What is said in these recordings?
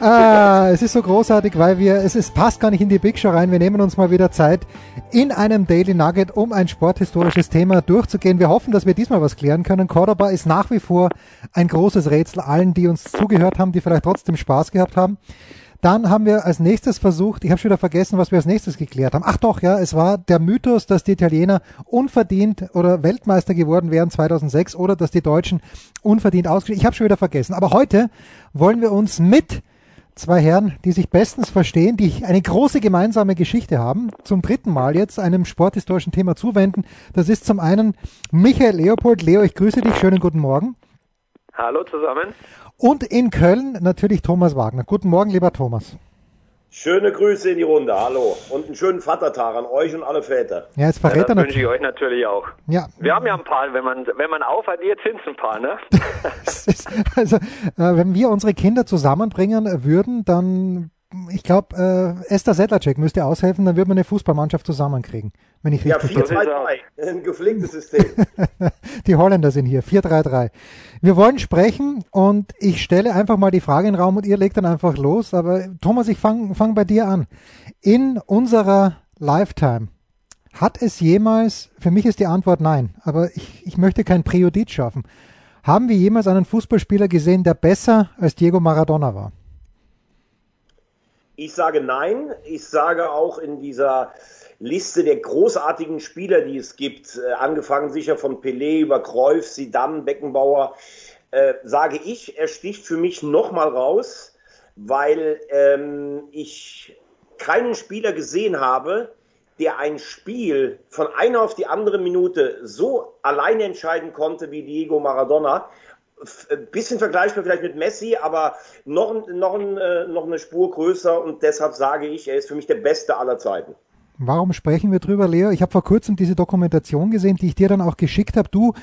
Ah, es ist so großartig, weil wir, es ist, passt gar nicht in die Big Show rein. Wir nehmen uns mal wieder Zeit in einem Daily Nugget, um ein sporthistorisches Thema durchzugehen. Wir hoffen, dass wir diesmal was klären können. Cordoba ist nach wie vor ein großes Rätsel allen, die uns zugehört haben, die vielleicht trotzdem Spaß gehabt haben. Dann haben wir als nächstes versucht, ich habe schon wieder vergessen, was wir als nächstes geklärt haben. Ach doch, ja, es war der Mythos, dass die Italiener unverdient oder Weltmeister geworden wären 2006 oder dass die Deutschen unverdient ausgeschieden. Ich habe schon wieder vergessen. Aber heute wollen wir uns mit zwei Herren, die sich bestens verstehen, die eine große gemeinsame Geschichte haben, zum dritten Mal jetzt einem sporthistorischen Thema zuwenden. Das ist zum einen Michael Leopold. Leo, ich grüße dich. Schönen guten Morgen. Hallo zusammen. Und in Köln natürlich Thomas Wagner. Guten Morgen, lieber Thomas. Schöne Grüße in die Runde, hallo. Und einen schönen Vatertag an euch und alle Väter. Ja, jetzt verrät ja, er das wünsche ich euch natürlich auch. Ja. Wir haben ja ein paar, wenn man, wenn man aufaddiert, sind es ein paar, ne? also, äh, wenn wir unsere Kinder zusammenbringen würden, dann, ich glaube, äh, Esther Sedlacek müsste aushelfen, dann würde man eine Fußballmannschaft zusammenkriegen, wenn ich Ja, richtig 4-2-3, ein gepflegtes System. Die Holländer sind hier, 4-3-3. Wir wollen sprechen und ich stelle einfach mal die Frage in den Raum und ihr legt dann einfach los. Aber Thomas, ich fange fang bei dir an. In unserer Lifetime hat es jemals, für mich ist die Antwort nein, aber ich, ich möchte kein Präjudiz schaffen. Haben wir jemals einen Fußballspieler gesehen, der besser als Diego Maradona war? Ich sage nein. Ich sage auch in dieser Liste der großartigen Spieler, die es gibt, äh, angefangen sicher von Pelé über Cruyff, Zidane, Beckenbauer, äh, sage ich, er sticht für mich nochmal raus, weil ähm, ich keinen Spieler gesehen habe, der ein Spiel von einer auf die andere Minute so alleine entscheiden konnte wie Diego Maradona. Ein bisschen vergleichbar vielleicht mit Messi, aber noch, noch, äh, noch eine Spur größer und deshalb sage ich, er ist für mich der Beste aller Zeiten. Warum sprechen wir drüber, Leo? Ich habe vor kurzem diese Dokumentation gesehen, die ich dir dann auch geschickt habe. Du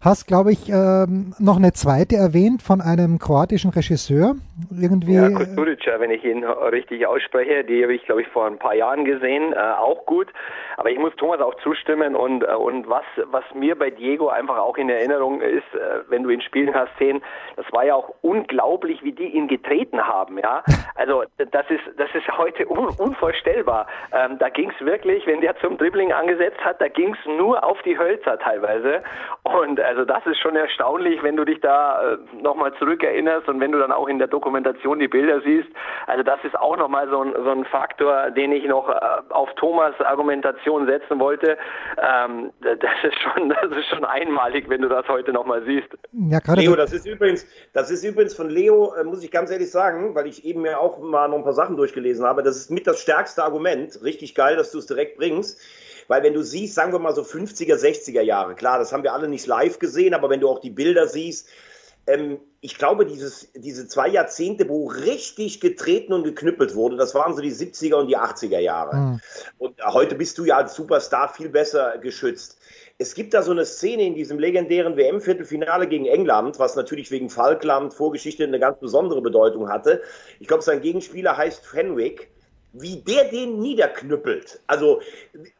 hast, glaube ich, ähm, noch eine zweite erwähnt von einem kroatischen Regisseur. Irgendwie. Ja, Kusturica, wenn ich ihn richtig ausspreche, die habe ich, glaube ich, vor ein paar Jahren gesehen, äh, auch gut. Aber ich muss Thomas auch zustimmen und äh, und was was mir bei Diego einfach auch in Erinnerung ist, äh, wenn du ihn spielen hast sehen, das war ja auch unglaublich, wie die ihn getreten haben, ja. Also das ist das ist heute un, unvorstellbar. Ähm, da ging es wirklich, wenn der zum Dribbling angesetzt hat, da ging es nur auf die Hölzer teilweise und also das ist schon erstaunlich, wenn du dich da äh, nochmal zurückerinnerst und wenn du dann auch in der Dokumentation die Bilder siehst. Also das ist auch nochmal so ein, so ein Faktor, den ich noch äh, auf Thomas Argumentation setzen wollte. Ähm, das ist schon, das ist schon einmalig, wenn du das heute nochmal siehst. Ja, Leo, das ist übrigens, das ist übrigens von Leo, äh, muss ich ganz ehrlich sagen, weil ich eben mir auch mal noch ein paar Sachen durchgelesen habe. Das ist mit das stärkste Argument. Richtig geil, dass du es direkt bringst. Weil wenn du siehst, sagen wir mal so 50er, 60er Jahre, klar, das haben wir alle nicht live gesehen, aber wenn du auch die Bilder siehst, ähm, ich glaube, dieses, diese zwei Jahrzehnte, wo richtig getreten und geknüppelt wurde, das waren so die 70er und die 80er Jahre. Mhm. Und heute bist du ja als Superstar viel besser geschützt. Es gibt da so eine Szene in diesem legendären WM-Viertelfinale gegen England, was natürlich wegen Falkland Vorgeschichte eine ganz besondere Bedeutung hatte. Ich glaube, sein Gegenspieler heißt Fenwick wie der den niederknüppelt. Also,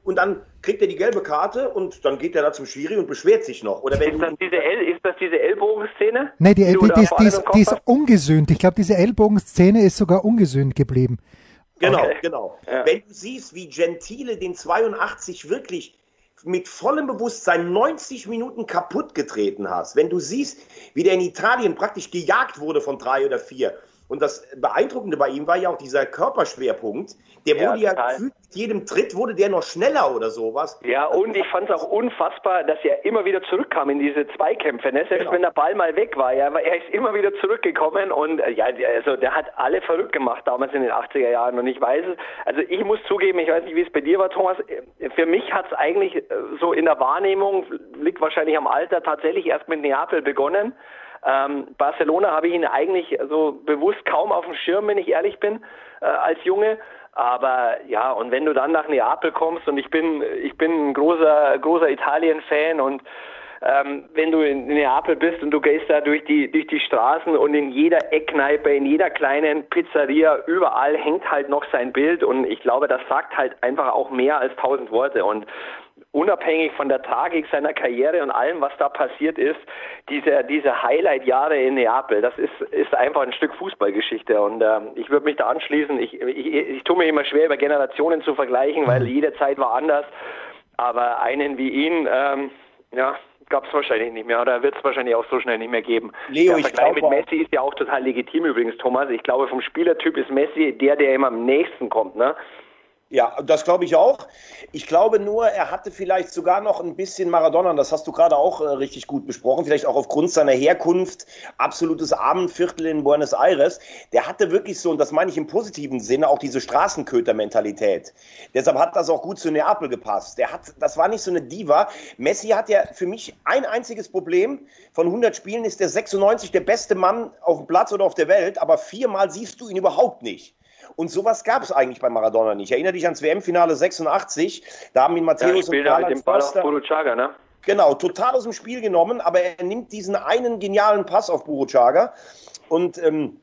und dann kriegt er die gelbe Karte und dann geht er da zum Schiri und beschwert sich noch. Oder wenn Ist das diese, El ist das diese Ellbogenszene? Nee, die, die die, die, ist, die ist hast? ungesühnt. Ich glaube, diese Ellbogenszene ist sogar ungesühnt geblieben. Genau, Okay. genau. Ja. Wenn du siehst, wie Gentile den 82 wirklich mit vollem Bewusstsein 90 Minuten kaputt getreten hast, wenn du siehst, wie der in Italien praktisch gejagt wurde von drei oder vier. Und das Beeindruckende bei ihm war ja auch dieser Körperschwerpunkt. Der Ja, wurde ja gefühlt mit jedem Tritt wurde der noch schneller oder sowas. Ja, und ich fand es auch unfassbar, dass er immer wieder zurückkam in diese Zweikämpfe. Ne? Selbst Genau. wenn der Ball mal weg war, ja, er ist immer wieder zurückgekommen und äh, ja, der- also der hat alle verrückt gemacht damals in den 80er Jahren. Und ich weiß es, also ich muss zugeben, ich weiß nicht, wie es bei dir war, Thomas. äh, Für mich hat es eigentlich äh, so in der Wahrnehmung, liegt wahrscheinlich am Alter, tatsächlich erst mit Neapel begonnen. Ähm, Barcelona habe ich ihn eigentlich so bewusst kaum auf dem Schirm, wenn ich ehrlich bin, äh, als Junge. Aber ja, und wenn du dann nach Neapel kommst und ich bin, ich bin ein großer, großer Italien-Fan und ähm, wenn du in Neapel bist und du gehst da durch die, durch die Straßen und in jeder Eckkneipe, in jeder kleinen Pizzeria, überall hängt halt noch sein Bild und ich glaube, das sagt halt einfach auch mehr als tausend Worte und unabhängig von der Tragik seiner Karriere und allem, was da passiert ist, diese, diese Highlight-Jahre in Neapel, das ist, ist einfach ein Stück Fußballgeschichte. Und äh, ich würde mich da anschließen. Ich, ich, ich tue mir immer schwer, über Generationen zu vergleichen, weil mhm. jede Zeit war anders. Aber einen wie ihn, ähm, ja, gab es wahrscheinlich nicht mehr oder wird es wahrscheinlich auch so schnell nicht mehr geben. Leo, der Vergleich mit Messi ist ja auch total legitim übrigens, Thomas. Ich glaube, vom Spielertyp ist Messi der, der immer am nächsten kommt. Ne? Ja, das glaube ich auch. Ich glaube nur, er hatte vielleicht sogar noch ein bisschen Maradona, das hast du gerade auch äh, richtig gut besprochen, vielleicht auch aufgrund seiner Herkunft, absolutes Abendviertel in Buenos Aires. Der hatte wirklich so, und das meine ich im positiven Sinne, auch diese Straßenköter-Mentalität. Deshalb hat das auch gut zu Neapel gepasst. Der hat, das war nicht so eine Diva. Messi hat ja für mich ein einziges Problem. Von 100 Spielen ist der 96 der beste Mann auf dem Platz oder auf der Welt, aber viermal siehst du ihn überhaupt nicht. Und sowas gab es eigentlich bei Maradona nicht. Erinnere dich ans WM-Finale 86, da haben ihn Matthäus ja, und Karl mit dem Ball auf Buruchaga, ne? Genau, total aus dem Spiel genommen, aber er nimmt diesen einen genialen Pass auf Buruchaga und ähm,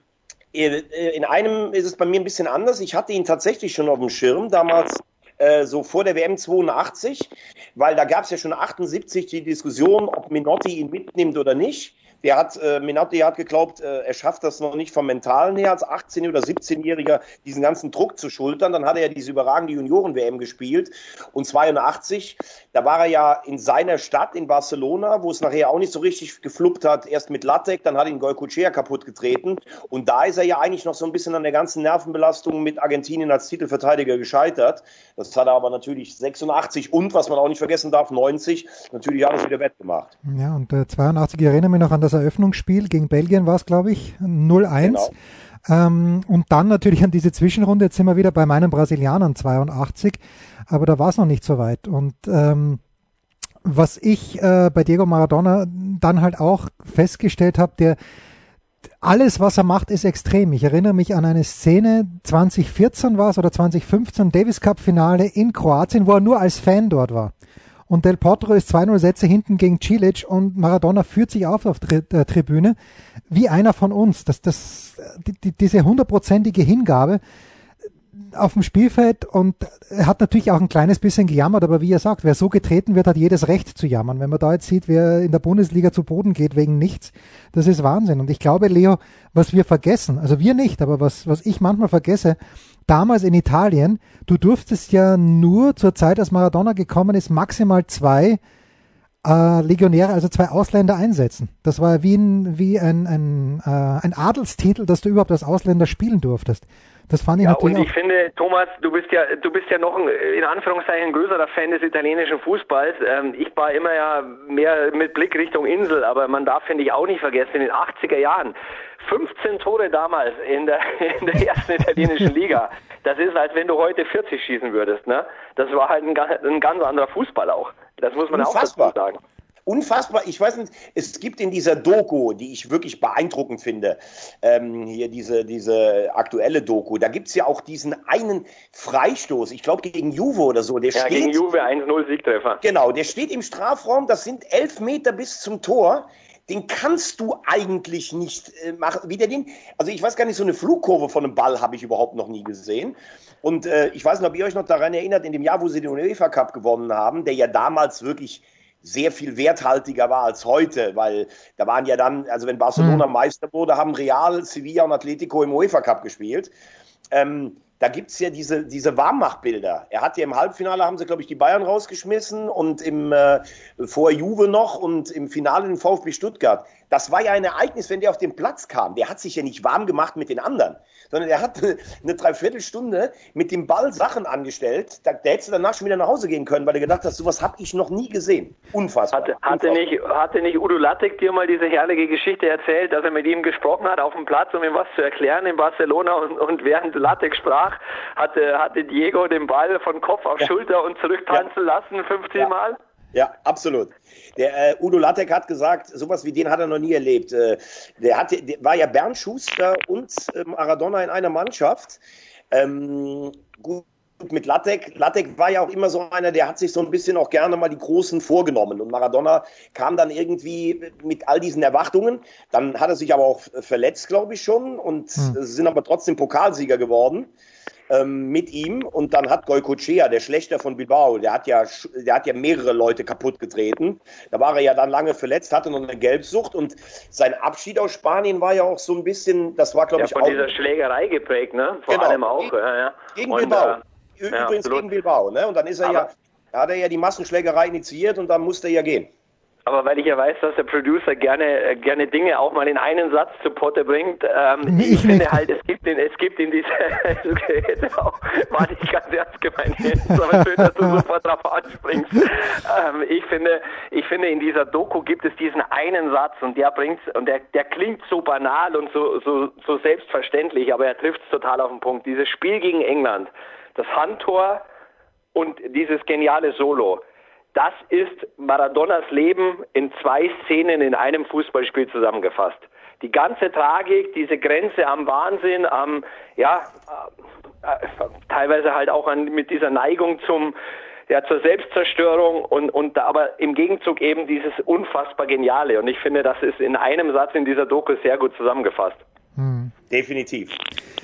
äh, in einem ist es bei mir ein bisschen anders. Ich hatte ihn tatsächlich schon auf dem Schirm, damals äh, so vor der WM 82, weil da gab es ja schon 78 die Diskussion, ob Minotti ihn mitnimmt oder nicht. Der hat, äh, Menotti hat geglaubt, äh, er schafft das noch nicht vom Mentalen her, als 18- oder 17-Jähriger diesen ganzen Druck zu schultern. Dann hat er ja diese überragende Junioren-WM gespielt. Und 82, da war er ja in seiner Stadt in Barcelona, wo es nachher auch nicht so richtig gefluppt hat. Erst mit Lattek, dann hat ihn Goycochea kaputt getreten. Und da ist er ja eigentlich noch so ein bisschen an der ganzen Nervenbelastung mit Argentinien als Titelverteidiger gescheitert. Das hat er aber natürlich 86 und, was man auch nicht vergessen darf, 90 natürlich alles wieder wettgemacht. Ja, und äh, 82, ich erinnere mich noch an das das Eröffnungsspiel gegen Belgien war es, glaube ich, 0-1. Genau. Ähm, und dann natürlich an diese Zwischenrunde, jetzt sind wir wieder bei meinen Brasilianern 82, aber da war es noch nicht so weit. Und ähm, was ich äh, bei Diego Maradona dann halt auch festgestellt habe, der alles, was er macht, ist extrem. Ich erinnere mich an eine Szene, 2014 war es oder 2015, Davis Cup Finale in Kroatien, wo er nur als Fan dort war und Del Potro ist 2-0 Sätze hinten gegen Cilic und Maradona führt sich auf auf der Tribüne wie einer von uns. Das, das, die, diese hundertprozentige Hingabe auf dem Spielfeld und er hat natürlich auch ein kleines bisschen gejammert, aber wie er sagt, wer so getreten wird, hat jedes Recht zu jammern. Wenn man da jetzt sieht, wer in der Bundesliga zu Boden geht wegen nichts, das ist Wahnsinn. Und ich glaube, Leo, was wir vergessen, also wir nicht, aber was, was ich manchmal vergesse, damals in Italien, du durftest ja nur zur Zeit, als Maradona gekommen ist, maximal zwei äh, Legionäre, also zwei Ausländer einsetzen. Das war wie ein, wie ein, ein, äh, ein Adelstitel, dass du überhaupt als Ausländer spielen durftest. Das fand ich ja, natürlich und ich finde, Thomas, du bist ja, du bist ja noch ein, in Anführungszeichen größerer Fan des italienischen Fußballs. Ähm, ich war immer ja mehr mit Blick Richtung Insel, aber man darf, finde ich, auch nicht vergessen, in den 80er Jahren 15 Tore damals in der, in der ersten italienischen Liga. Das ist, als wenn du heute 40 schießen würdest. Ne? Das war halt ein, ein ganz anderer Fußball auch. Das muss man Unfassbar. auch dazu sagen. Unfassbar. Ich weiß nicht, es gibt in dieser Doku, die ich wirklich beeindruckend finde, ähm, hier diese, diese aktuelle Doku, da gibt es ja auch diesen einen Freistoß, ich glaube gegen Juve oder so. Der ja, steht, gegen Juve 1-0 Siegtreffer. Genau, der steht im Strafraum, das sind elf Meter bis zum Tor den kannst du eigentlich nicht äh, machen. Wie der den, also ich weiß gar nicht, so eine Flugkurve von einem Ball habe ich überhaupt noch nie gesehen. Und äh, ich weiß nicht, ob ihr euch noch daran erinnert, in dem Jahr, wo sie den UEFA Cup gewonnen haben, der ja damals wirklich sehr viel werthaltiger war als heute, weil da waren ja dann, also wenn Barcelona mhm. Meister wurde, haben Real, Sevilla und Atletico im UEFA Cup gespielt. Ähm, da gibt es ja diese, diese Warmmachbilder. Er hat ja im Halbfinale, haben sie, glaube ich, die Bayern rausgeschmissen und im äh, vor Juve noch und im Finale den VfB Stuttgart. Das war ja ein Ereignis, wenn der auf den Platz kam. Der hat sich ja nicht warm gemacht mit den anderen, sondern er hat eine Dreiviertelstunde mit dem Ball Sachen angestellt. Da, der hätte danach schon wieder nach Hause gehen können, weil er gedacht hat, sowas habe ich noch nie gesehen. Unfassbar. Hatte, hatte, Unfassbar. Nicht, hatte nicht Udo Lattek dir mal diese herrliche Geschichte erzählt, dass er mit ihm gesprochen hat auf dem Platz, um ihm was zu erklären in Barcelona und, und während Lattek sprach, hatte, hatte Diego den Ball von Kopf auf ja. Schulter und zurücktanzen ja. lassen 15 ja. Mal? Ja, absolut. Der äh, Udo Lattek hat gesagt, sowas wie den hat er noch nie erlebt. Äh, der, hat, der war ja Bernd Schuster und äh, Maradona in einer Mannschaft. Ähm, gut, mit Lattek. Lattek war ja auch immer so einer, der hat sich so ein bisschen auch gerne mal die Großen vorgenommen. Und Maradona kam dann irgendwie mit all diesen Erwartungen. Dann hat er sich aber auch verletzt, glaube ich schon, und hm. sind aber trotzdem Pokalsieger geworden ähm, mit ihm und dann hat Goicochea, der Schlechter von Bilbao, der hat ja, der hat ja mehrere Leute kaputt getreten. Da war er ja dann lange verletzt, hatte noch eine Gelbsucht und sein Abschied aus Spanien war ja auch so ein bisschen, das war glaube ja, ich von auch. von dieser Schlägerei geprägt, ne? Vor genau. allem auch. Gegen, ja, ja. gegen und, Bilbao. Äh, Übrigens ja, gegen Bilbao, ne? Und dann ist er Aber ja, hat er ja die Massenschlägerei initiiert und dann musste er ja gehen. Aber weil ich ja weiß, dass der Producer gerne, äh, gerne Dinge auch mal in einen Satz zu Potte bringt, ähm, ich, ich finde halt, es gibt in, es gibt in dieser, war nicht ganz ernst gemeint aber schön, dass du sofort drauf anspringst. Ähm, ich finde, ich finde, in dieser Doku gibt es diesen einen Satz und der bringt, und der, der klingt so banal und so, so, so selbstverständlich, aber er trifft es total auf den Punkt. Dieses Spiel gegen England, das Handtor und dieses geniale Solo das ist Maradonas Leben in zwei Szenen in einem Fußballspiel zusammengefasst. Die ganze Tragik, diese Grenze am Wahnsinn, am, ja, äh, teilweise halt auch an, mit dieser Neigung zum, ja, zur Selbstzerstörung und, und aber im Gegenzug eben dieses unfassbar Geniale. Und ich finde, das ist in einem Satz in dieser Doku sehr gut zusammengefasst. Hm. Definitiv.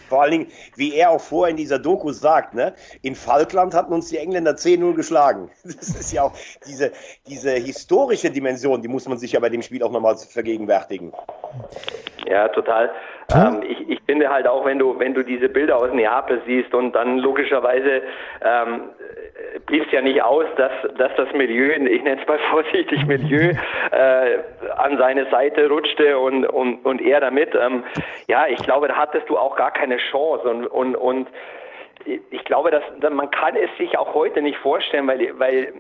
Vor allen Dingen, wie er auch vorher in dieser Doku sagt, ne, in Falkland hatten uns die Engländer 10-0 geschlagen. Das ist ja auch diese, diese historische Dimension, die muss man sich ja bei dem Spiel auch nochmal vergegenwärtigen. Ja, total. Ähm, ich, ich finde halt auch, wenn du, wenn du diese Bilder aus Neapel siehst und dann logischerweise ähm, blieb ja nicht aus, dass, dass das Milieu, ich nenne es mal vorsichtig Milieu, äh, an seine Seite rutschte und, und, und er damit. Ähm, ja, ich glaube, da hattest du auch gar keine Chance und, und, und ich glaube, dass man kann es sich auch heute nicht vorstellen, weil, weil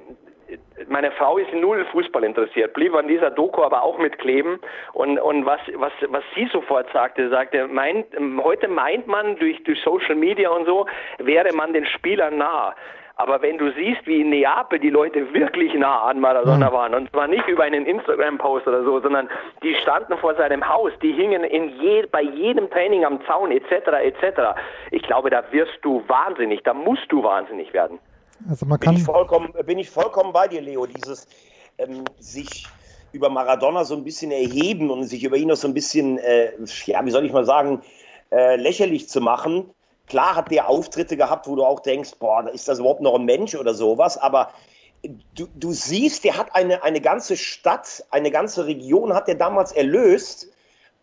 meine Frau ist null Fußball interessiert, blieb an dieser Doku aber auch mitkleben und, und was, was, was sie sofort sagte, sagte, meint, heute meint man durch, durch Social Media und so, wäre man den Spielern nah. Aber wenn du siehst, wie in Neapel die Leute wirklich nah an Maradona mhm. waren, und zwar nicht über einen Instagram-Post oder so, sondern die standen vor seinem Haus, die hingen in je, bei jedem Training am Zaun etc. etc. Ich glaube, da wirst du wahnsinnig, da musst du wahnsinnig werden. Also man kann bin, ich vollkommen, bin ich vollkommen bei dir, Leo. Dieses ähm, sich über Maradona so ein bisschen erheben und sich über ihn noch so ein bisschen, äh, ja, wie soll ich mal sagen, äh, lächerlich zu machen. Klar hat der Auftritte gehabt, wo du auch denkst, boah, ist das überhaupt noch ein Mensch oder sowas, aber du, du siehst, der hat eine, eine ganze Stadt, eine ganze Region hat er damals erlöst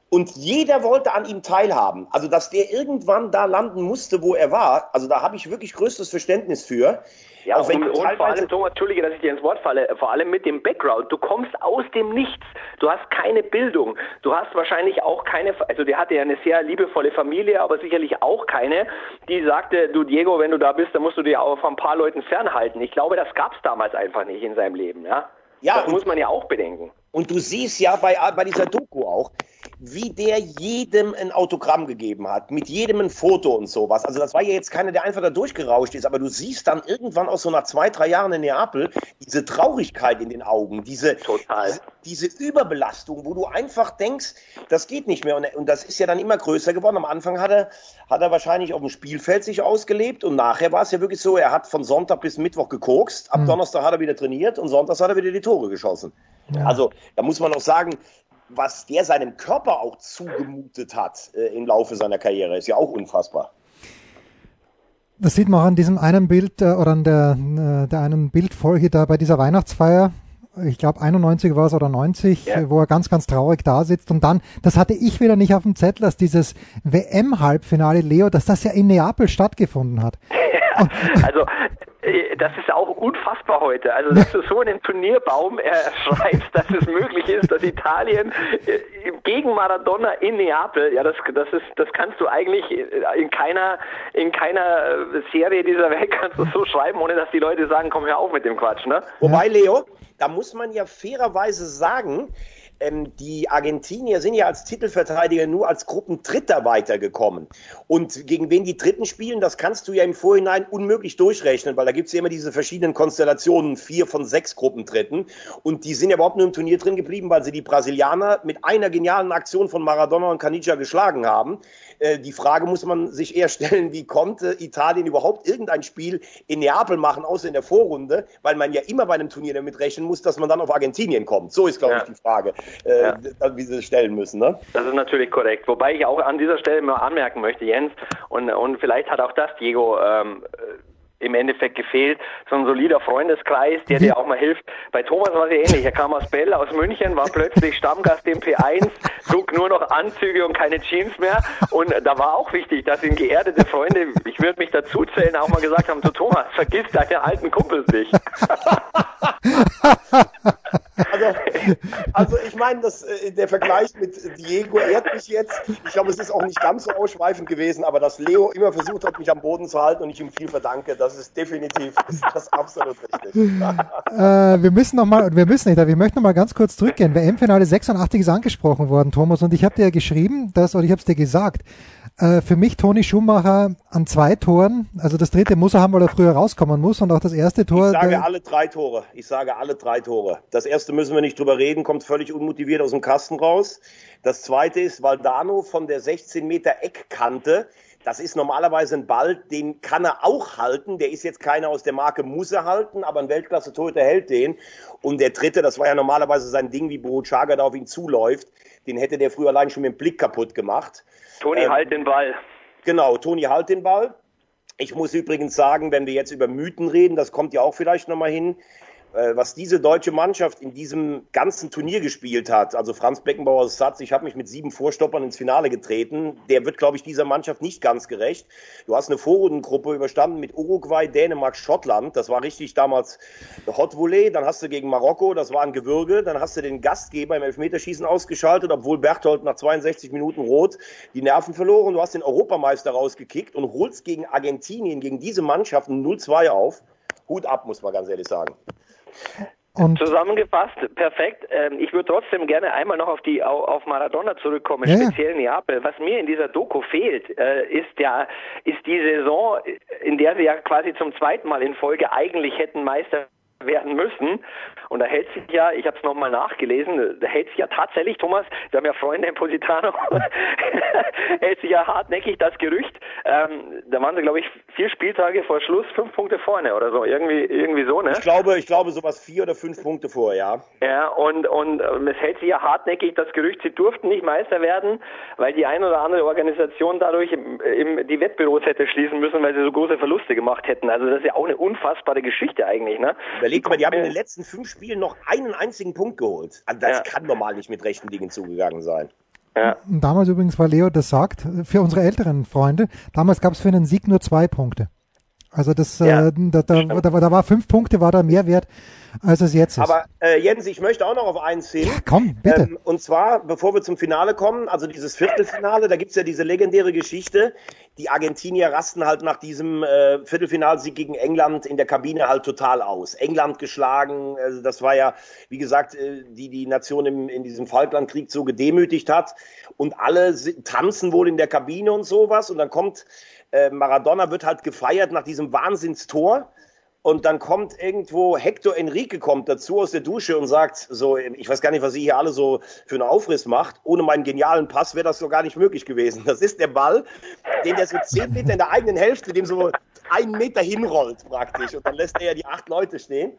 und jeder wollte an ihm teilhaben. Also, dass der irgendwann da landen musste, wo er war, also da habe ich wirklich größtes Verständnis für. Ja, und, und vor allem, Thomas, Entschuldige, dass ich dir ins Wort falle, vor allem mit dem Background. Du kommst aus dem Nichts. Du hast keine Bildung. Du hast wahrscheinlich auch keine, also der hatte ja eine sehr liebevolle Familie, aber sicherlich auch keine, die sagte, du Diego, wenn du da bist, dann musst du dir auch von ein paar Leuten fernhalten. Ich glaube, das gab es damals einfach nicht in seinem Leben, ja. Ja, das muss man ja auch bedenken. Und du siehst ja bei, bei dieser Doku auch, wie der jedem ein Autogramm gegeben hat, mit jedem ein Foto und sowas. Also das war ja jetzt keiner, der einfach da durchgerauscht ist, aber du siehst dann irgendwann auch so nach zwei, drei Jahren in Neapel diese Traurigkeit in den Augen, diese, diese, diese, Überbelastung, wo du einfach denkst, das geht nicht mehr. Und, und, das ist ja dann immer größer geworden. Am Anfang hat er, hat er wahrscheinlich auf dem Spielfeld sich ausgelebt und nachher war es ja wirklich so, er hat von Sonntag bis Mittwoch gekokst, ab mhm. Donnerstag hat er wieder trainiert und Sonntags hat er wieder die Tore geschossen. Ja. Also da muss man auch sagen, was der seinem Körper auch zugemutet hat äh, im Laufe seiner Karriere, ist ja auch unfassbar. Das sieht man auch an diesem einen Bild äh, oder an der, äh, der einen Bildfolge da bei dieser Weihnachtsfeier. Ich glaube 91 war es oder 90, ja. wo er ganz, ganz traurig da sitzt. Und dann, das hatte ich wieder nicht auf dem Zettel, dass dieses WM-Halbfinale Leo, dass das ja in Neapel stattgefunden hat. also äh, das ist auch unfassbar heute. Also, dass du so einen Turnierbaum äh, schreibst, dass es möglich ist, dass Italien äh, gegen Maradona in Neapel, ja, das, das ist, das kannst du eigentlich in keiner, in keiner Serie dieser Welt kannst du so schreiben, ohne dass die Leute sagen, komm hör auf mit dem Quatsch, ne? Wobei, Leo, da muss man ja fairerweise sagen, ähm, die Argentinier sind ja als Titelverteidiger nur als Gruppendritter weitergekommen. Und gegen wen die Dritten spielen, das kannst du ja im Vorhinein unmöglich durchrechnen, weil da gibt es ja immer diese verschiedenen Konstellationen, vier von sechs Gruppendritten. Und die sind ja überhaupt nur im Turnier drin geblieben, weil sie die Brasilianer mit einer genialen Aktion von Maradona und Caniggia geschlagen haben. Äh, die Frage muss man sich eher stellen, wie konnte Italien überhaupt irgendein Spiel in Neapel machen, außer in der Vorrunde, weil man ja immer bei einem Turnier damit rechnen muss, dass man dann auf Argentinien kommt. So ist, glaube ja. ich, die Frage, äh, ja. wie sie stellen müssen. Ne? Das ist natürlich korrekt. Wobei ich auch an dieser Stelle mal anmerken möchte, Jens, und, und vielleicht hat auch das Diego ähm, im Endeffekt gefehlt. So ein solider Freundeskreis, der dir auch mal hilft. Bei Thomas war es ja ähnlich. Er kam aus Bell, aus München, war plötzlich Stammgast im P1, trug nur noch Anzüge und keine Jeans mehr. Und da war auch wichtig, dass ihm geerdete Freunde, ich würde mich dazu zählen, auch mal gesagt haben, zu Thomas, vergiss deine alten Kumpels nicht. Also, also ich meine, äh, der Vergleich mit Diego ehrt mich jetzt. Ich glaube, es ist auch nicht ganz so ausschweifend gewesen, aber dass Leo immer versucht hat, mich am Boden zu halten und ich ihm viel verdanke, das ist definitiv ist das absolut richtig. äh, wir müssen noch mal, wir müssen nicht, aber ich möchte noch mal ganz kurz zurückgehen. WM-Finale 86 ist angesprochen worden, Thomas, und ich habe dir ja geschrieben, dass, oder ich habe es dir gesagt, äh, für mich Toni Schumacher an zwei Toren. Also das dritte muss er haben, weil er früher rauskommen muss und auch das erste Tor. Ich sage alle drei Tore. Ich sage alle drei Tore. Das erste müssen wir nicht drüber reden, kommt völlig unmotiviert aus dem Kasten raus. Das zweite ist Valdano von der 16 Meter Eckkante. Das ist normalerweise ein Ball, den kann er auch halten. Der ist jetzt keiner aus der Marke, muss er halten, aber ein Weltklasse-Torhüter hält den. Und der dritte, das war ja normalerweise sein Ding, wie Boruchaga da auf ihn zuläuft. Den hätte der früher allein schon mit dem Blick kaputt gemacht. Toni, ähm, halt den Ball. Genau, Toni, halt den Ball. Ich muss übrigens sagen, wenn wir jetzt über Mythen reden, das kommt ja auch vielleicht nochmal hin, was diese deutsche Mannschaft in diesem ganzen Turnier gespielt hat, also Franz Beckenbauer Satz, ich habe mich mit sieben Vorstoppern ins Finale getreten, der wird, glaube ich, dieser Mannschaft nicht ganz gerecht. Du hast eine Vorrundengruppe überstanden mit Uruguay, Dänemark, Schottland, das war richtig damals Hot Volley, dann hast du gegen Marokko, das war ein Gewürge, dann hast du den Gastgeber im Elfmeterschießen ausgeschaltet, obwohl Berthold nach 62 Minuten rot die Nerven verloren, du hast den Europameister rausgekickt und holst gegen Argentinien, gegen diese Mannschaft 0-2 auf. Hut ab, muss man ganz ehrlich sagen. Und Zusammengefasst, perfekt. Ähm, ich würde trotzdem gerne einmal noch auf die auf Maradona zurückkommen, ja, speziell in Neapel. Was mir in dieser Doku fehlt, äh, ist ja ist die Saison, in der sie ja quasi zum zweiten Mal in Folge eigentlich hätten Meister werden müssen. Und da hält sich ja, ich habe es nochmal nachgelesen, da hält sich ja tatsächlich, Thomas, wir haben ja Freunde in Positano, hält sich ja hartnäckig das Gerücht. Ähm, da waren sie, glaube ich, vier Spieltage vor Schluss, fünf Punkte vorne oder so, irgendwie, irgendwie so, ne? Ich glaube, ich glaube sowas vier oder fünf Punkte vor, ja. Ja, und, und ähm, es hält sich ja hartnäckig das Gerücht, sie durften nicht Meister werden, weil die ein oder andere Organisation dadurch im, im, die Wettbüros hätte schließen müssen, weil sie so große Verluste gemacht hätten. Also das ist ja auch eine unfassbare Geschichte eigentlich, ne? Überleg mal, die haben in den letzten fünf Spielen noch einen einzigen Punkt geholt. Also das ja. kann normal nicht mit rechten Dingen zugegangen sein. Ja. Damals übrigens, weil Leo das sagt, für unsere älteren Freunde, damals gab es für einen Sieg nur zwei Punkte. Also das, ja, äh, da, da, da, da, war fünf Punkte, war da mehr wert, als es jetzt ist. Aber äh, Jens, ich möchte auch noch auf eins hin. Ja, komm, bitte. Ähm, und zwar, bevor wir zum Finale kommen, also dieses Viertelfinale, da gibt's ja diese legendäre Geschichte. Die Argentinier rasten halt nach diesem äh, Viertelfinalsieg gegen England in der Kabine halt total aus. England geschlagen, also das war ja, wie gesagt, äh, die die Nation im, in diesem Falklandkrieg so gedemütigt hat. Und alle tanzen wohl in der Kabine und sowas. Und dann kommt äh, Maradona wird halt gefeiert nach diesem Wahnsinnstor. Und dann kommt irgendwo Hector Enrique kommt dazu aus der Dusche und sagt so, ich weiß gar nicht, was ihr hier alle so für einen Aufriss macht. Ohne meinen genialen Pass wäre das so gar nicht möglich gewesen. Das ist der Ball, den der so zehn Meter in der eigenen Hälfte, dem so einen Meter hinrollt praktisch. Und dann lässt er ja die acht Leute stehen.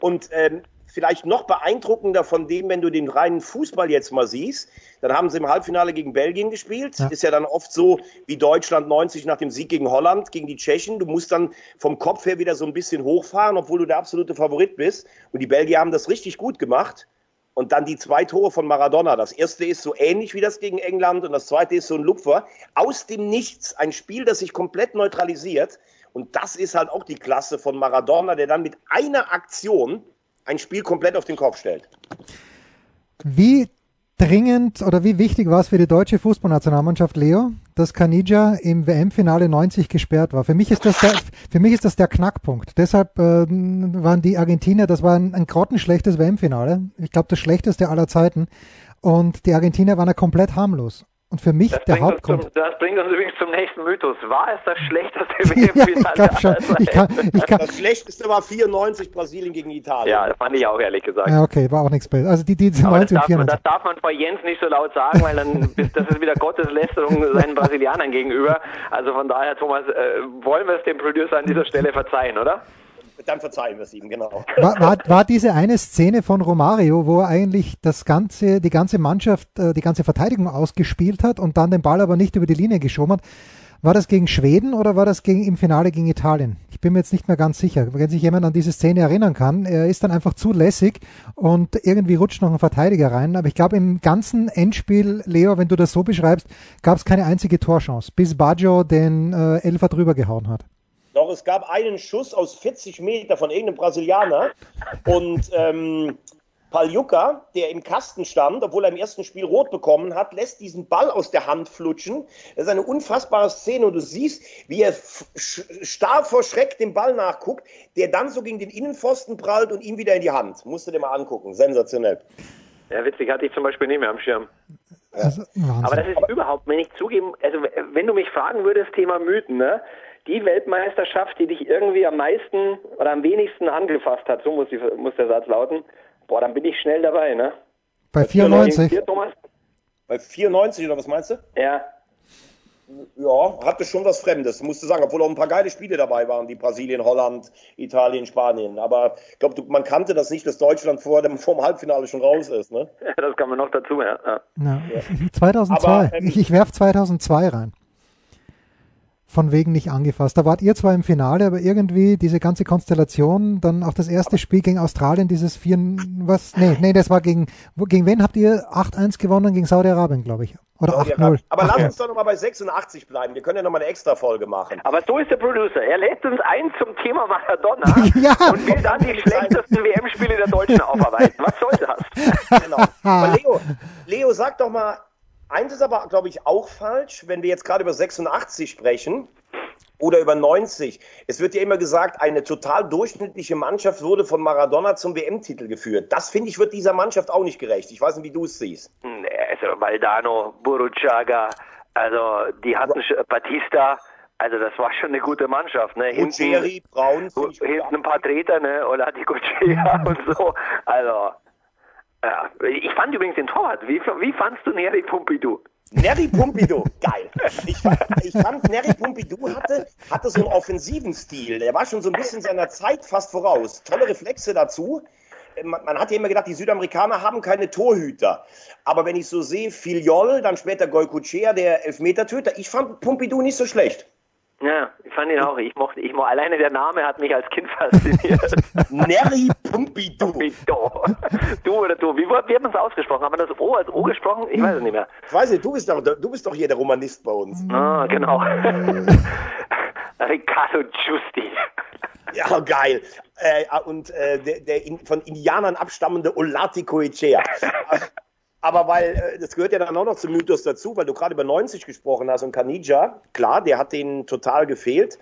Und ähm, vielleicht noch beeindruckender von dem, wenn du den reinen Fußball jetzt mal siehst. Dann haben sie im Halbfinale gegen Belgien gespielt. Ja. Ist ja dann oft so wie Deutschland 90 nach dem Sieg gegen Holland, gegen die Tschechen. Du musst dann vom Kopf her wieder so ein bisschen hochfahren, obwohl du der absolute Favorit bist. Und die Belgier haben das richtig gut gemacht. Und dann die zwei Tore von Maradona. Das erste ist so ähnlich wie das gegen England und das zweite ist so ein Lupfer. Aus dem Nichts. Ein Spiel, das sich komplett neutralisiert. Und das ist halt auch die Klasse von Maradona, der dann mit einer Aktion ein Spiel komplett auf den Kopf stellt. Wie dringend oder wie wichtig war es für die deutsche Fußballnationalmannschaft, Leo, dass Canija im WM-Finale 90 gesperrt war? Für mich ist das der, für mich ist das der Knackpunkt. Deshalb äh, waren die Argentinier, das war ein, ein grottenschlechtes WM-Finale. Ich glaube, das schlechteste aller Zeiten. Und die Argentinier waren ja komplett harmlos. Und für mich das der Hauptgrund. Zum, das bringt uns übrigens zum nächsten Mythos. War es das schlechteste WM-Finale? ja, ich schon. Ich kann, ich kann, das schlechteste war 94 Brasilien gegen Italien. Ja, das fand ich auch ehrlich gesagt. Ja, okay, war auch nichts besser. Also die, die 90 das, darf man, das darf man vor Jens nicht so laut sagen, weil dann das ist wieder Gotteslästerung seinen Brasilianern gegenüber. Also von daher, Thomas, äh, wollen wir es dem Producer an dieser Stelle verzeihen, oder? Dann verzeihen wir es ihm, genau. War, war, war, diese eine Szene von Romario, wo er eigentlich das ganze, die ganze Mannschaft, äh, die ganze Verteidigung ausgespielt hat und dann den Ball aber nicht über die Linie geschoben hat, war das gegen Schweden oder war das gegen, im Finale gegen Italien? Ich bin mir jetzt nicht mehr ganz sicher. Wenn sich jemand an diese Szene erinnern kann, er ist dann einfach zu lässig und irgendwie rutscht noch ein Verteidiger rein. Aber ich glaube, im ganzen Endspiel, Leo, wenn du das so beschreibst, gab es keine einzige Torchance, bis Baggio den äh, Elfer drüber gehauen hat. Doch, es gab einen Schuss aus 40 Meter von irgendeinem Brasilianer und ähm, Paljuka, der im Kasten stand, obwohl er im ersten Spiel rot bekommen hat, lässt diesen Ball aus der Hand flutschen. Das ist eine unfassbare Szene und du siehst, wie er starr vor Schreck dem Ball nachguckt, der dann so gegen den Innenpfosten prallt und ihm wieder in die Hand. Musst du dir mal angucken. Sensationell. Ja, witzig, hatte ich zum Beispiel nicht mehr am Schirm. Also, Aber das ist überhaupt, wenn ich zugeben, also wenn du mich fragen würdest, Thema Mythen, ne? Die Weltmeisterschaft, die dich irgendwie am meisten oder am wenigsten angefasst hat, so muss, die, muss der Satz lauten, boah, dann bin ich schnell dabei, ne? Bei 94? Hier, Thomas? Bei 94 oder was meinst du? Ja. Ja, hatte schon was Fremdes, musst du sagen, obwohl auch ein paar geile Spiele dabei waren, die Brasilien, Holland, Italien, Spanien. Aber ich glaube, man kannte das nicht, dass Deutschland vor dem, vor dem Halbfinale schon raus ist. Ne? Ja, das kann man noch dazu, ja. ja. ja. 2002, Aber, ähm, ich, ich werf 2002 rein von wegen nicht angefasst. Da wart ihr zwar im Finale, aber irgendwie diese ganze Konstellation, dann auch das erste Spiel gegen Australien, dieses 4, was, nee, nee, das war gegen, gegen wen habt ihr 8-1 gewonnen? Gegen Saudi-Arabien, glaube ich. Oder 8-0. Aber lass uns doch nochmal bei 86 bleiben. Wir können ja nochmal eine extra Folge machen. Aber so ist der Producer. Er lädt uns ein zum Thema Maradona ja. und will dann die schlechtesten WM-Spiele der Deutschen aufarbeiten. Was soll das? Genau. Aber Leo, Leo, sag doch mal, Eins ist aber, glaube ich, auch falsch, wenn wir jetzt gerade über 86 sprechen oder über 90. Es wird ja immer gesagt, eine total durchschnittliche Mannschaft wurde von Maradona zum WM-Titel geführt. Das, finde ich, wird dieser Mannschaft auch nicht gerecht. Ich weiß nicht, wie du es siehst. Also Valdano, Buruchaga, also die hatten Batista, also das war schon eine gute Mannschaft. Ne? Hinten, Braun, hinten ein paar Treter, ne? Oder die Gutschea und so. Also ich fand übrigens den Torwart. Wie, wie fandst du Neri Pompidou? Neri Pompidou, geil. Ich, ich fand, Neri Pompidou hatte, hatte so einen offensiven Stil. Der war schon so ein bisschen seiner Zeit fast voraus. Tolle Reflexe dazu. Man, man hat ja immer gedacht, die Südamerikaner haben keine Torhüter. Aber wenn ich so sehe, Filiol, dann später Goycochea, der Elfmetertöter, ich fand Pompidou nicht so schlecht. Ja, ich fand ihn auch. Ich mochte, ich mochte, alleine der Name hat mich als Kind fasziniert. Neri Pumpido. Pumpido. Du oder du. Wie, wie hat man es ausgesprochen? Haben wir das O als O gesprochen? Ich weiß es nicht mehr. Ich weiß nicht, du bist doch, du bist doch hier der Romanist bei uns. Ah, genau. Riccardo Giusti. Ja, geil. Äh, und äh, der, der in, von Indianern abstammende Olati Coechea. Aber weil, äh, das gehört ja dann auch noch zum Mythos dazu, weil du gerade über 90 gesprochen hast und Kanija, klar, der hat denen total gefehlt.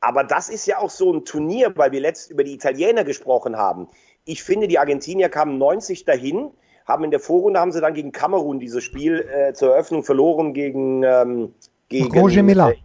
Aber das ist ja auch so ein Turnier, weil wir letzt über die Italiener gesprochen haben. Ich finde, die Argentinier kamen 90 dahin, haben in der Vorrunde haben sie dann gegen Kamerun dieses Spiel äh, zur Eröffnung verloren gegen ähm, gegen Roger Miller. Äh,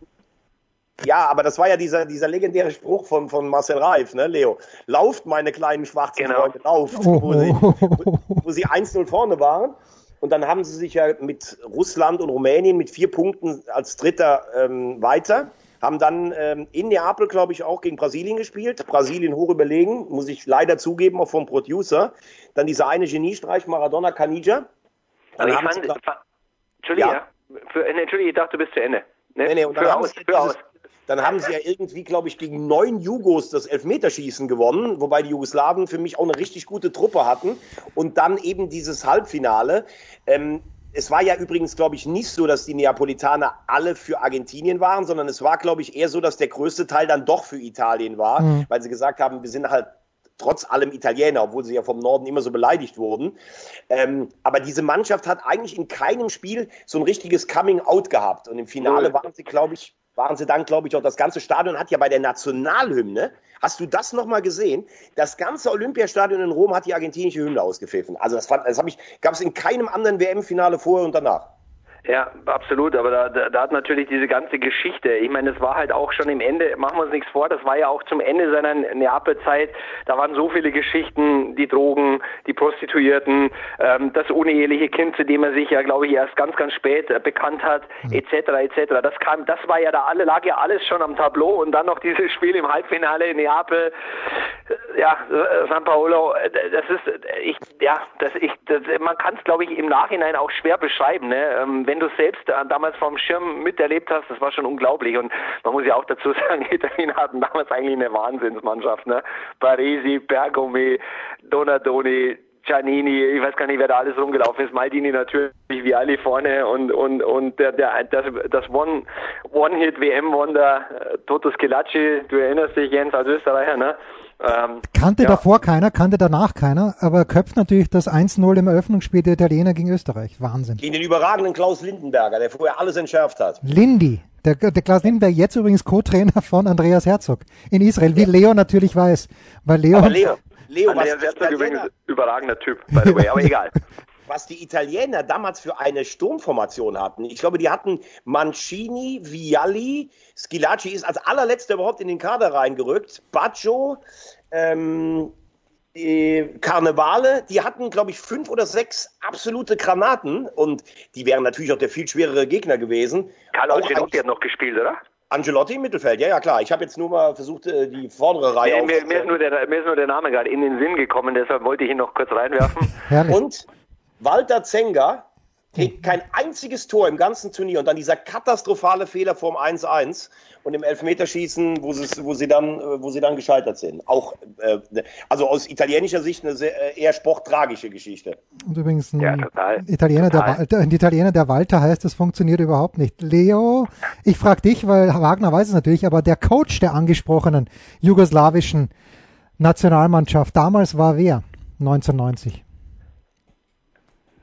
ja, aber das war ja dieser, dieser legendäre Spruch von, von Marcel Reif, ne, Leo? Lauft, meine kleinen schwarzen genau. Freunde, lauft, oh. wo sie, wo, wo sie 1-0 vorne waren. Und dann haben sie sich ja mit Russland und Rumänien mit vier Punkten als Dritter ähm, weiter. Haben dann ähm, in Neapel, glaube ich, auch gegen Brasilien gespielt. Brasilien hoch überlegen, muss ich leider zugeben, auch vom Producer. Dann dieser eine Geniestreich Maradona Canija. Aber ich fand, Entschuldige, ja. Für, Entschuldige, ich dachte, du bist zu Ende. Ne? Nee, nee, und dann für aus, für aus. Dann haben sie ja irgendwie, glaube ich, gegen neun Jugos das Elfmeterschießen gewonnen, wobei die Jugoslawen für mich auch eine richtig gute Truppe hatten. Und dann eben dieses Halbfinale. Ähm, es war ja übrigens, glaube ich, nicht so, dass die Neapolitaner alle für Argentinien waren, sondern es war, glaube ich, eher so, dass der größte Teil dann doch für Italien war, mhm. weil sie gesagt haben, wir sind halt trotz allem Italiener, obwohl sie ja vom Norden immer so beleidigt wurden. Ähm, aber diese Mannschaft hat eigentlich in keinem Spiel so ein richtiges Coming-out gehabt. Und im Finale waren sie, glaube ich, waren sie dann, glaube ich, auch das ganze Stadion hat ja bei der Nationalhymne, hast du das nochmal gesehen? Das ganze Olympiastadion in Rom hat die argentinische Hymne ausgepfiffen. Also das, das ich, gab es in keinem anderen WM-Finale vorher und danach. Ja, absolut. Aber da, da, da hat natürlich diese ganze Geschichte, ich meine, es war halt auch schon im Ende, machen wir uns nichts vor, das war ja auch zum Ende seiner Neapel-Zeit, da waren so viele Geschichten, die Drogen, die Prostituierten, ähm, das uneheliche Kind, zu dem er sich ja, glaube ich, erst ganz, ganz spät äh, bekannt hat, etc., mhm. etc. Das kam, das war ja da alle, lag ja alles schon am Tableau und dann noch dieses Spiel im Halbfinale in Neapel, äh, ja, äh, San Paolo, äh, das ist, ich, ja, das, ich, das, man kann es, glaube ich, im Nachhinein auch schwer beschreiben, ne? Ähm, wenn du es selbst damals vom Schirm miterlebt hast, das war schon unglaublich. Und man muss ja auch dazu sagen, die Italiener hatten damals eigentlich eine Wahnsinnsmannschaft. Ne? Parisi, Bergomi, Donadoni, Giannini, ich weiß gar nicht, wer da alles rumgelaufen ist. Maldini natürlich wie alle vorne und und und der, der das, das One One Hit WM Wonder äh, Toto Scilacci, du erinnerst dich Jens als Österreicher, ne? Ähm, kannte ja. davor keiner, kannte danach keiner, aber köpft natürlich das 1-0 im Eröffnungsspiel der Italiener gegen Österreich. Wahnsinn. Gegen den überragenden Klaus Lindenberger, der vorher alles entschärft hat. Lindy. Der, der Klaus Lindenberg, jetzt übrigens Co-Trainer von Andreas Herzog in Israel, wie ja. Leo natürlich weiß. Weil Leo, aber Leo, Leo Andreas Herzog übrigens überragender Typ, by the way, aber egal. Was die Italiener damals für eine Sturmformation hatten. Ich glaube, die hatten Mancini, Vialli, Schilacci ist als allerletzter überhaupt in den Kader reingerückt, Baggio, ähm, Karnevale, die hatten, glaube ich, fünf oder sechs absolute Granaten und die wären natürlich auch der viel schwerere Gegner gewesen. Carlo Ancelotti hat noch gespielt, oder? Angelotti im Mittelfeld, ja, ja, klar. Ich habe jetzt nur mal versucht, äh, die vordere Reihe nee, mir, mir, ist nur der, mir ist nur der Name gerade in den Sinn gekommen, deshalb wollte ich ihn noch kurz reinwerfen. und Walter Zenga kriegt kein einziges Tor im ganzen Turnier und dann dieser katastrophale Fehler vorm 1-1 und im Elfmeterschießen, wo, wo, sie dann, wo sie dann gescheitert sind. Auch, äh, also aus italienischer Sicht eine sehr, äh, eher sporttragische Geschichte. Und übrigens ein ja, Italiener, total. Der, ein Italiener, der Walter heißt, das funktioniert überhaupt nicht. Leo, ich frage dich, weil Wagner weiß es natürlich, aber der Coach der angesprochenen jugoslawischen Nationalmannschaft damals war wer? 1990.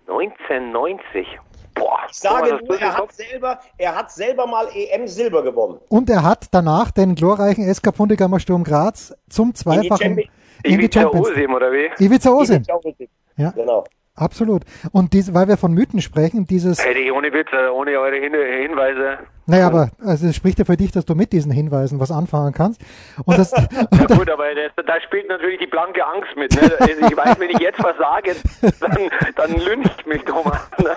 1990. Boah, ich sage nur, er hat, selber, er hat selber mal EM Silber gewonnen. Und er hat danach den glorreichen SK Puntigammer Sturm Graz zum zweifachen in die Champions. Osim, oder wie? Ivica Osim. Ivica Osim. Ja. Genau. Absolut. Und dies, weil wir von Mythen sprechen, dieses. Hätte ich ohne Witz, äh, ohne eure Hin Hinweise. Naja, aber also es spricht ja für dich, dass du mit diesen Hinweisen was anfangen kannst. Und das, ja gut, aber das, da spielt natürlich die blanke Angst mit. Ne? Ich weiß, wenn ich jetzt was sage, dann, dann lyncht mich Thomas. Ne?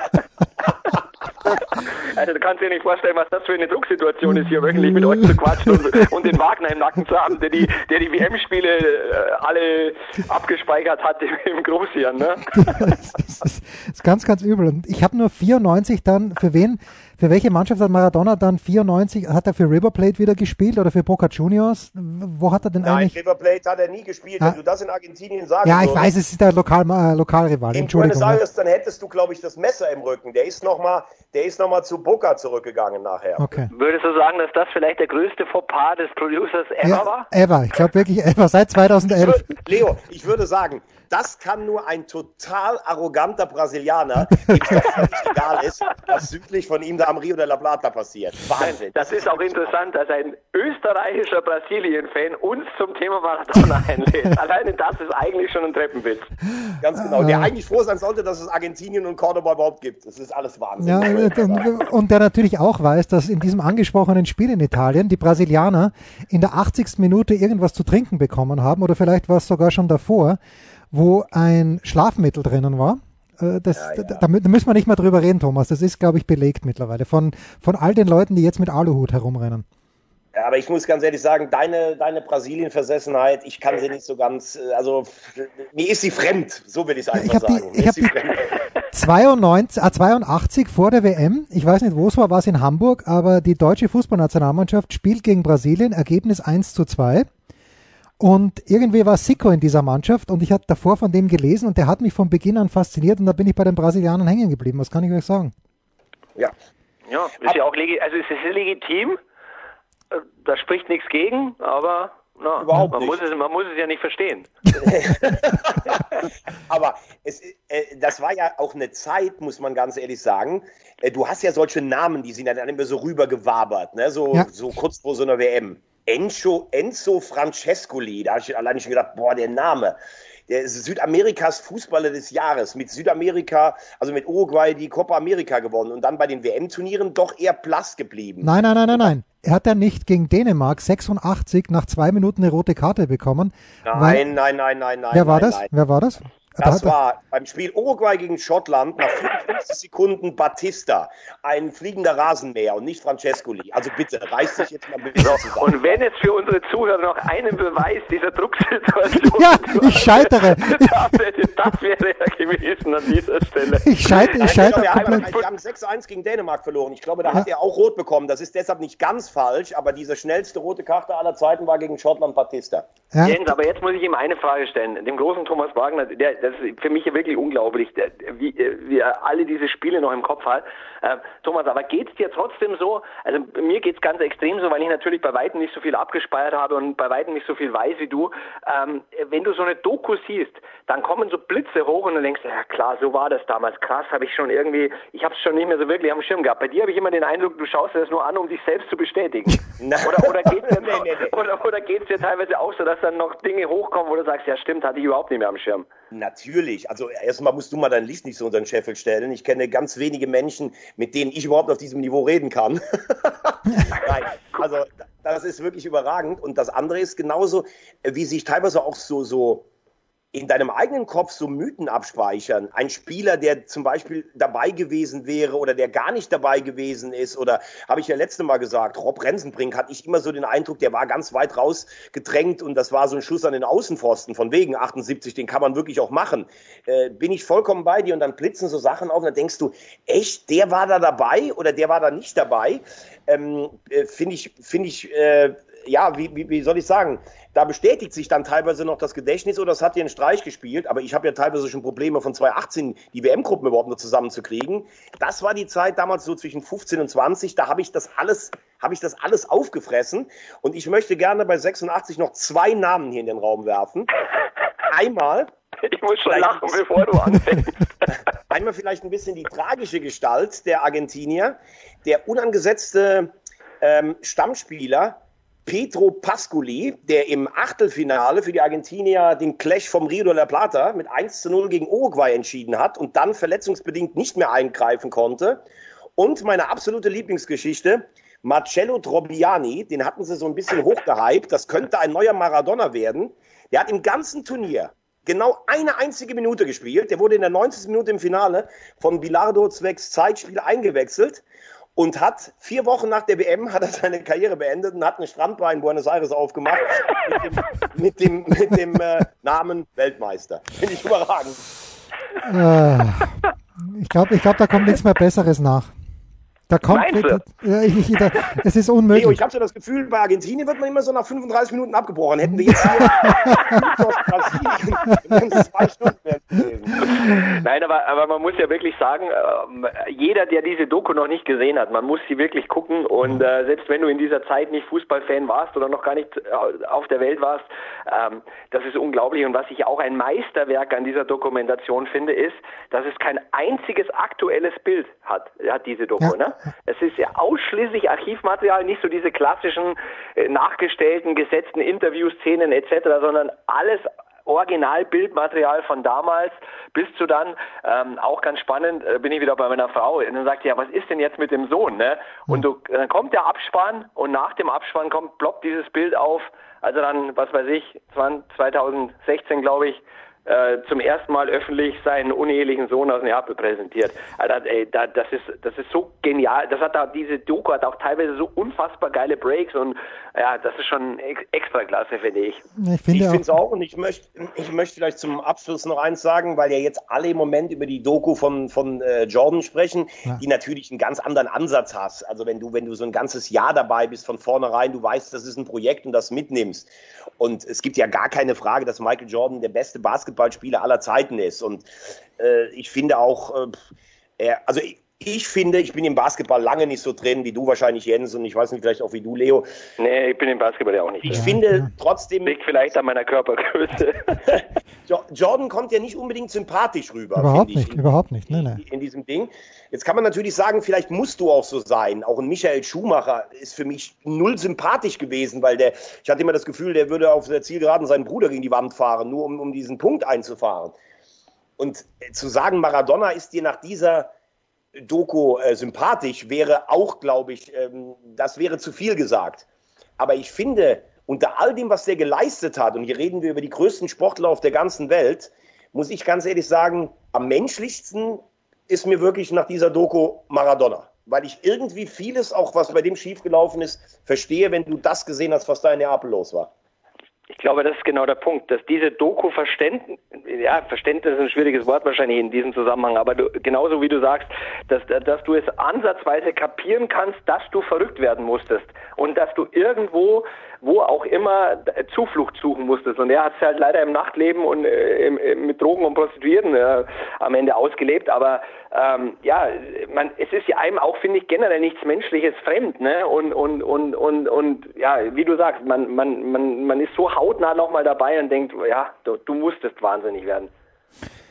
Also du kannst dir nicht vorstellen, was das für eine Drucksituation ist, hier wöchentlich mit euch zu quatschen und, und den Wagner im Nacken zu haben, der die, der die WM-Spiele äh, alle abgespeichert hat im, im Großhirn. Ne? Das, ist, das ist ganz, ganz übel. Und ich habe nur 94 dann, für wen für welche Mannschaft hat Maradona dann 94, hat er für River Plate wieder gespielt oder für Boca Juniors? Wo hat er denn Nein, eigentlich? Nein, River Plate hat er nie gespielt. Ah. Wenn du das in Argentinien sagst. Ja, ich weiß, es ist der Lokal, äh, Lokalrival. In Buenos Aires, dann hättest du, glaube ich, das Messer im Rücken. Der ist nochmal, der ist noch mal zu Boca zurückgegangen nachher. Okay. Würdest du sagen, dass das vielleicht der größte Fauxpas des Producers ever ja, war? Ever. Ich glaube wirklich ever. Seit 2011. Ich würde, Leo, ich würde sagen, das kann nur ein total arroganter Brasilianer, dem es egal ist, was südlich von ihm da am Rio de la Plata passiert. Wahnsinn. Das ist auch interessant, dass ein österreichischer Brasilien-Fan uns zum Thema Maradona einlädt. Alleine das ist eigentlich schon ein Treppenwitz. Ganz genau. Der eigentlich froh sein sollte, dass es Argentinien und Cordoba überhaupt gibt. Das ist alles Wahnsinn. Ja, und, und der natürlich auch weiß, dass in diesem angesprochenen Spiel in Italien die Brasilianer in der 80. Minute irgendwas zu trinken bekommen haben oder vielleicht war es sogar schon davor wo ein Schlafmittel drinnen war. Äh, das, ja, ja. Da, da, müssen wir nicht mehr drüber reden, Thomas. Das ist, glaube ich, belegt mittlerweile von, von all den Leuten, die jetzt mit Aluhut herumrennen. Ja, aber ich muss ganz ehrlich sagen, deine, deine Brasilien-Versessenheit, ich kann sie nicht so ganz, äh, also mir ist sie fremd, so will ich es einfach ich sagen. Die, ich habe die 92, äh, 82 vor der WM, ich weiß nicht, wo es war, war es in Hamburg, aber die deutsche Fußballnationalmannschaft spielt gegen Brasilien, Ergebnis 1 zu 2. Und irgendwie war Sico in dieser Mannschaft und ich hatte davor von dem gelesen und der hat mich von Beginn an fasziniert und da bin ich bei den Brasilianern hängen geblieben. Was kann ich euch sagen? Ja. Ja, ist ja auch legitim, also es ist legitim, da spricht nichts gegen, aber No, Überhaupt man nicht. Muss es, man muss es ja nicht verstehen. Aber es, äh, das war ja auch eine Zeit, muss man ganz ehrlich sagen. Äh, du hast ja solche Namen, die sind dann immer so rübergewabert, ne? so, ja. so kurz vor so einer WM. Enzo, Enzo Francescoli, da habe ich alleine schon gedacht, boah, der Name der ist Südamerikas Fußballer des Jahres, mit Südamerika, also mit Uruguay die Copa America gewonnen und dann bei den WM-Turnieren doch eher blass geblieben. Nein, nein, nein, nein, nein. Er hat ja nicht gegen Dänemark 86 nach zwei Minuten eine rote Karte bekommen. Nein, nein, nein, nein, nein. Wer war nein, das? Nein. Wer war das? Das war beim Spiel Uruguay gegen Schottland nach 54 Sekunden Batista, ein fliegender Rasenmäher und nicht Francescoli. Also bitte, reiß dich jetzt mal ein bisschen zusammen. Und wenn jetzt für unsere Zuhörer noch einen Beweis dieser Drucksituation... Ja, ich scheitere. Das, wäre ja gewesen an dieser Stelle. Ich scheitere, ich scheitere wir, haben, wir haben 6-1 gegen Dänemark verloren. Ich glaube, da ja. hat er auch rot bekommen. Das ist deshalb nicht ganz falsch, aber diese schnellste rote Karte aller Zeiten war gegen Schottland Batista. Ja. Jens, aber jetzt muss ich ihm eine Frage stellen. Dem großen Thomas Wagner, der, der das ist für mich wirklich unglaublich, wie, wie er alle diese Spiele noch im Kopf hat. Äh, Thomas, aber geht's dir trotzdem so? Also mir geht's ganz extrem so, weil ich natürlich bei weitem nicht so viel abgespeiert habe und bei weitem nicht so viel weiß wie du. Ähm, wenn du so eine Doku siehst, dann kommen so Blitze hoch und du denkst, ja klar, so war das damals. Krass, habe ich schon irgendwie, ich habe es schon nicht mehr so wirklich am Schirm gehabt. Bei dir habe ich immer den Eindruck, du schaust dir das nur an, um dich selbst zu bestätigen. oder oder geht's dir, nee, nee, nee. Oder, oder geht's dir teilweise auch so, dass dann noch Dinge hochkommen, wo du sagst, ja stimmt, hatte ich überhaupt nicht mehr am Schirm. Natürlich. Also erstmal musst du mal dein Licht nicht so unter den Scheffel stellen. Ich kenne ganz wenige Menschen, mit denen ich überhaupt auf diesem Niveau reden kann. Nein, also das ist wirklich überragend. Und das andere ist genauso, wie sich teilweise auch so, so in deinem eigenen Kopf so Mythen abspeichern. Ein Spieler, der zum Beispiel dabei gewesen wäre oder der gar nicht dabei gewesen ist oder habe ich ja letzte Mal gesagt, Rob Rensenbrink hatte ich immer so den Eindruck, der war ganz weit raus gedrängt und das war so ein Schuss an den Außenpfosten von wegen 78, den kann man wirklich auch machen. Äh, bin ich vollkommen bei dir und dann blitzen so Sachen auf und dann denkst du, echt, der war da dabei oder der war da nicht dabei? Ähm, äh, Finde ich, finde ich, äh, ja, wie, wie, wie soll ich sagen, da bestätigt sich dann teilweise noch das Gedächtnis oder es hat dir einen Streich gespielt, aber ich habe ja teilweise schon Probleme von 2018 die WM-Gruppen überhaupt nur zusammenzukriegen. Das war die Zeit damals so zwischen 15 und 20, da habe ich das alles, habe ich das alles aufgefressen und ich möchte gerne bei 86 noch zwei Namen hier in den Raum werfen. Einmal ich muss schon lachen, bevor du anfängst. Einmal vielleicht ein bisschen die tragische Gestalt der Argentinier, der unangesetzte ähm, Stammspieler Pedro Pascoli, der im Achtelfinale für die Argentinier den Clash vom Rio de la Plata mit 1 zu 0 gegen Uruguay entschieden hat und dann verletzungsbedingt nicht mehr eingreifen konnte. Und meine absolute Lieblingsgeschichte, Marcello Trobiani, den hatten sie so ein bisschen hochgehypt, das könnte ein neuer Maradona werden. Der hat im ganzen Turnier genau eine einzige Minute gespielt. Der wurde in der 90. Minute im Finale von Bilardo zwecks Zeitspiel eingewechselt und hat vier Wochen nach der WM hat er seine Karriere beendet und hat eine Strandbar in Buenos Aires aufgemacht mit dem, mit dem, mit dem äh, Namen Weltmeister. Finde ich überragend. Äh, ich glaube, ich glaub, da kommt nichts mehr Besseres nach. Da kommt, ja, ich, ich, da, es ist unmöglich. Leo, ich habe so das Gefühl, bei Argentinien wird man immer so nach 35 Minuten abgebrochen. Hätten wir jetzt hier zwei Stunden Nein, aber, aber man muss ja wirklich sagen, äh, jeder, der diese Doku noch nicht gesehen hat, man muss sie wirklich gucken und äh, selbst wenn du in dieser Zeit nicht Fußballfan warst oder noch gar nicht äh, auf der Welt warst, ähm, das ist unglaublich und was ich auch ein Meisterwerk an dieser Dokumentation finde, ist, dass es kein einziges aktuelles Bild hat, hat diese Doku, ja. ne? Es ist ja ausschließlich Archivmaterial, nicht so diese klassischen äh, nachgestellten, gesetzten Interviewszenen etc., sondern alles Originalbildmaterial von damals bis zu dann, ähm, auch ganz spannend, äh, bin ich wieder bei meiner Frau und dann sagt ja, was ist denn jetzt mit dem Sohn, ne? Und du, dann kommt der Abspann und nach dem Abspann kommt, ploppt dieses Bild auf, also dann, was weiß ich, 2016 glaube ich, äh, zum ersten Mal öffentlich seinen unehelichen Sohn aus Neapel präsentiert. Also, ey, da, das ist das ist so genial. Das hat da diese Doku hat auch teilweise so unfassbar geile Breaks und ja, das ist schon ex extra klasse, finde ich. Ich finde es auch. auch und ich möchte ich möchte vielleicht zum Abschluss noch eins sagen, weil ja jetzt alle im Moment über die Doku von von äh, Jordan sprechen, ja. die natürlich einen ganz anderen Ansatz hast. Also wenn du wenn du so ein ganzes Jahr dabei bist von vornherein, du weißt, das ist ein Projekt und das mitnimmst. Und es gibt ja gar keine Frage, dass Michael Jordan der beste Basketball Basketballspieler aller Zeiten ist. Und äh, ich finde auch, äh, er, also ich finde, ich bin im Basketball lange nicht so drin wie du wahrscheinlich, Jens, und ich weiß nicht, vielleicht auch wie du, Leo. Nee, ich bin im Basketball ja auch nicht Ich drin. finde ja. trotzdem. Liegt vielleicht an meiner Körpergröße. Jordan kommt ja nicht unbedingt sympathisch rüber. Überhaupt nicht, in, überhaupt nicht. Nee, nee. In diesem Ding. Jetzt kann man natürlich sagen, vielleicht musst du auch so sein. Auch ein Michael Schumacher ist für mich null sympathisch gewesen, weil der, ich hatte immer das Gefühl, der würde auf der Zielgeraden seinen Bruder gegen die Wand fahren, nur um, um diesen Punkt einzufahren. Und zu sagen, Maradona ist dir nach dieser Doku äh, sympathisch, wäre auch, glaube ich, ähm, das wäre zu viel gesagt. Aber ich finde, unter all dem, was der geleistet hat, und hier reden wir über die größten Sportler auf der ganzen Welt, muss ich ganz ehrlich sagen, am menschlichsten ist mir wirklich nach dieser Doku Maradona. Weil ich irgendwie vieles, auch was bei dem schiefgelaufen ist, verstehe, wenn du das gesehen hast, was da in Neapel los war. Ich glaube, das ist genau der Punkt, dass diese Doku Verständnis, ja, Verständnis ist ein schwieriges Wort wahrscheinlich in diesem Zusammenhang, aber du, genauso wie du sagst, dass, dass du es ansatzweise kapieren kannst, dass du verrückt werden musstest und dass du irgendwo wo auch immer Zuflucht suchen musstest. Und er hat es halt leider im Nachtleben und äh, im, mit Drogen und Prostituierten äh, am Ende ausgelebt. Aber ähm, ja, man, es ist ja einem auch, finde ich, generell nichts Menschliches fremd. Ne? Und, und, und, und, und ja, wie du sagst, man, man, man, man ist so hautnah nochmal dabei und denkt, ja, du, du musstest wahnsinnig werden.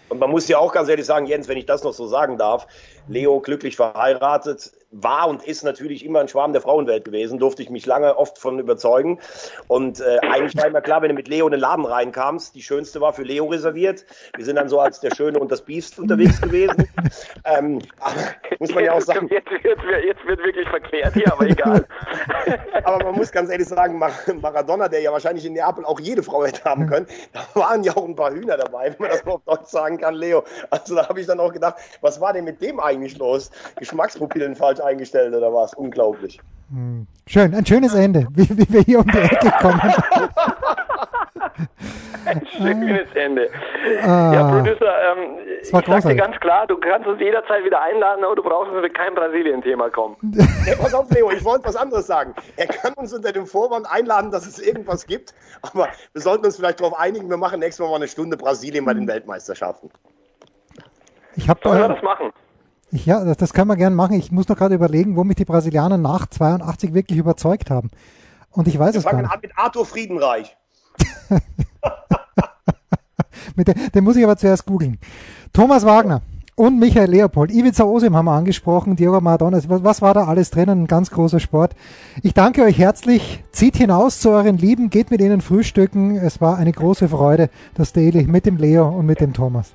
Und man muss ja auch ganz ehrlich sagen, Jens, wenn ich das noch so sagen darf, Leo glücklich verheiratet, war und ist natürlich immer ein Schwarm der Frauenwelt gewesen, durfte ich mich lange oft von überzeugen. Und äh, eigentlich war immer klar, wenn du mit Leo in den Laden reinkamst, die schönste war für Leo reserviert. Wir sind dann so als der Schöne und das Biest unterwegs gewesen. ähm, muss man ja auch sagen. Jetzt, jetzt, jetzt, wird wirklich verklärt hier, aber egal. aber man muss ganz ehrlich sagen, Maradona, der ja wahrscheinlich in Neapel auch jede Frau hätte haben können, da waren ja auch ein paar Hühner dabei, wenn man das mal auf Deutsch sagen kann, Leo. Also da habe ich dann auch gedacht, was war denn mit dem eigentlich los? Geschmackspupillen falsch falsch eingestellt oder was? Unglaublich. Hm. Schön, ein schönes Ende, wie, wie wir hier um die Ecke kommen. ein schönes Ende. Ah, ja, Producer, ähm, ich sag dir ganz klar, du kannst uns jederzeit wieder einladen, aber du brauchst uns mit keinem Brasilien-Thema kommen. Ja, pass auf, Leo, ich wollte was anderes sagen. Er kann uns unter dem Vorwand einladen, dass es irgendwas gibt, aber wir sollten uns vielleicht darauf einigen, wir machen nächstes Mal mal eine Stunde Brasilien bei den Weltmeisterschaften. Ich habe äh, das machen. Ja, das, das können wir gerne machen. Ich muss noch gerade überlegen, wo mich die Brasilianer nach 82 wirklich überzeugt haben. Und ich weiß wir es gar nicht. Wir fangen an mit Arthur Friedenreich. mit den, den muss ich aber zuerst googeln. Thomas Wagner und Michael Leopold. Ivica Osim haben wir angesprochen, Diogo Maradona. Was, was war da alles drinnen? Ein ganz großer Sport. Ich danke euch herzlich. Zieht hinaus zu euren Lieben, geht mit ihnen frühstücken. Es war eine große Freude, das Daily mit dem Leo und mit dem Thomas.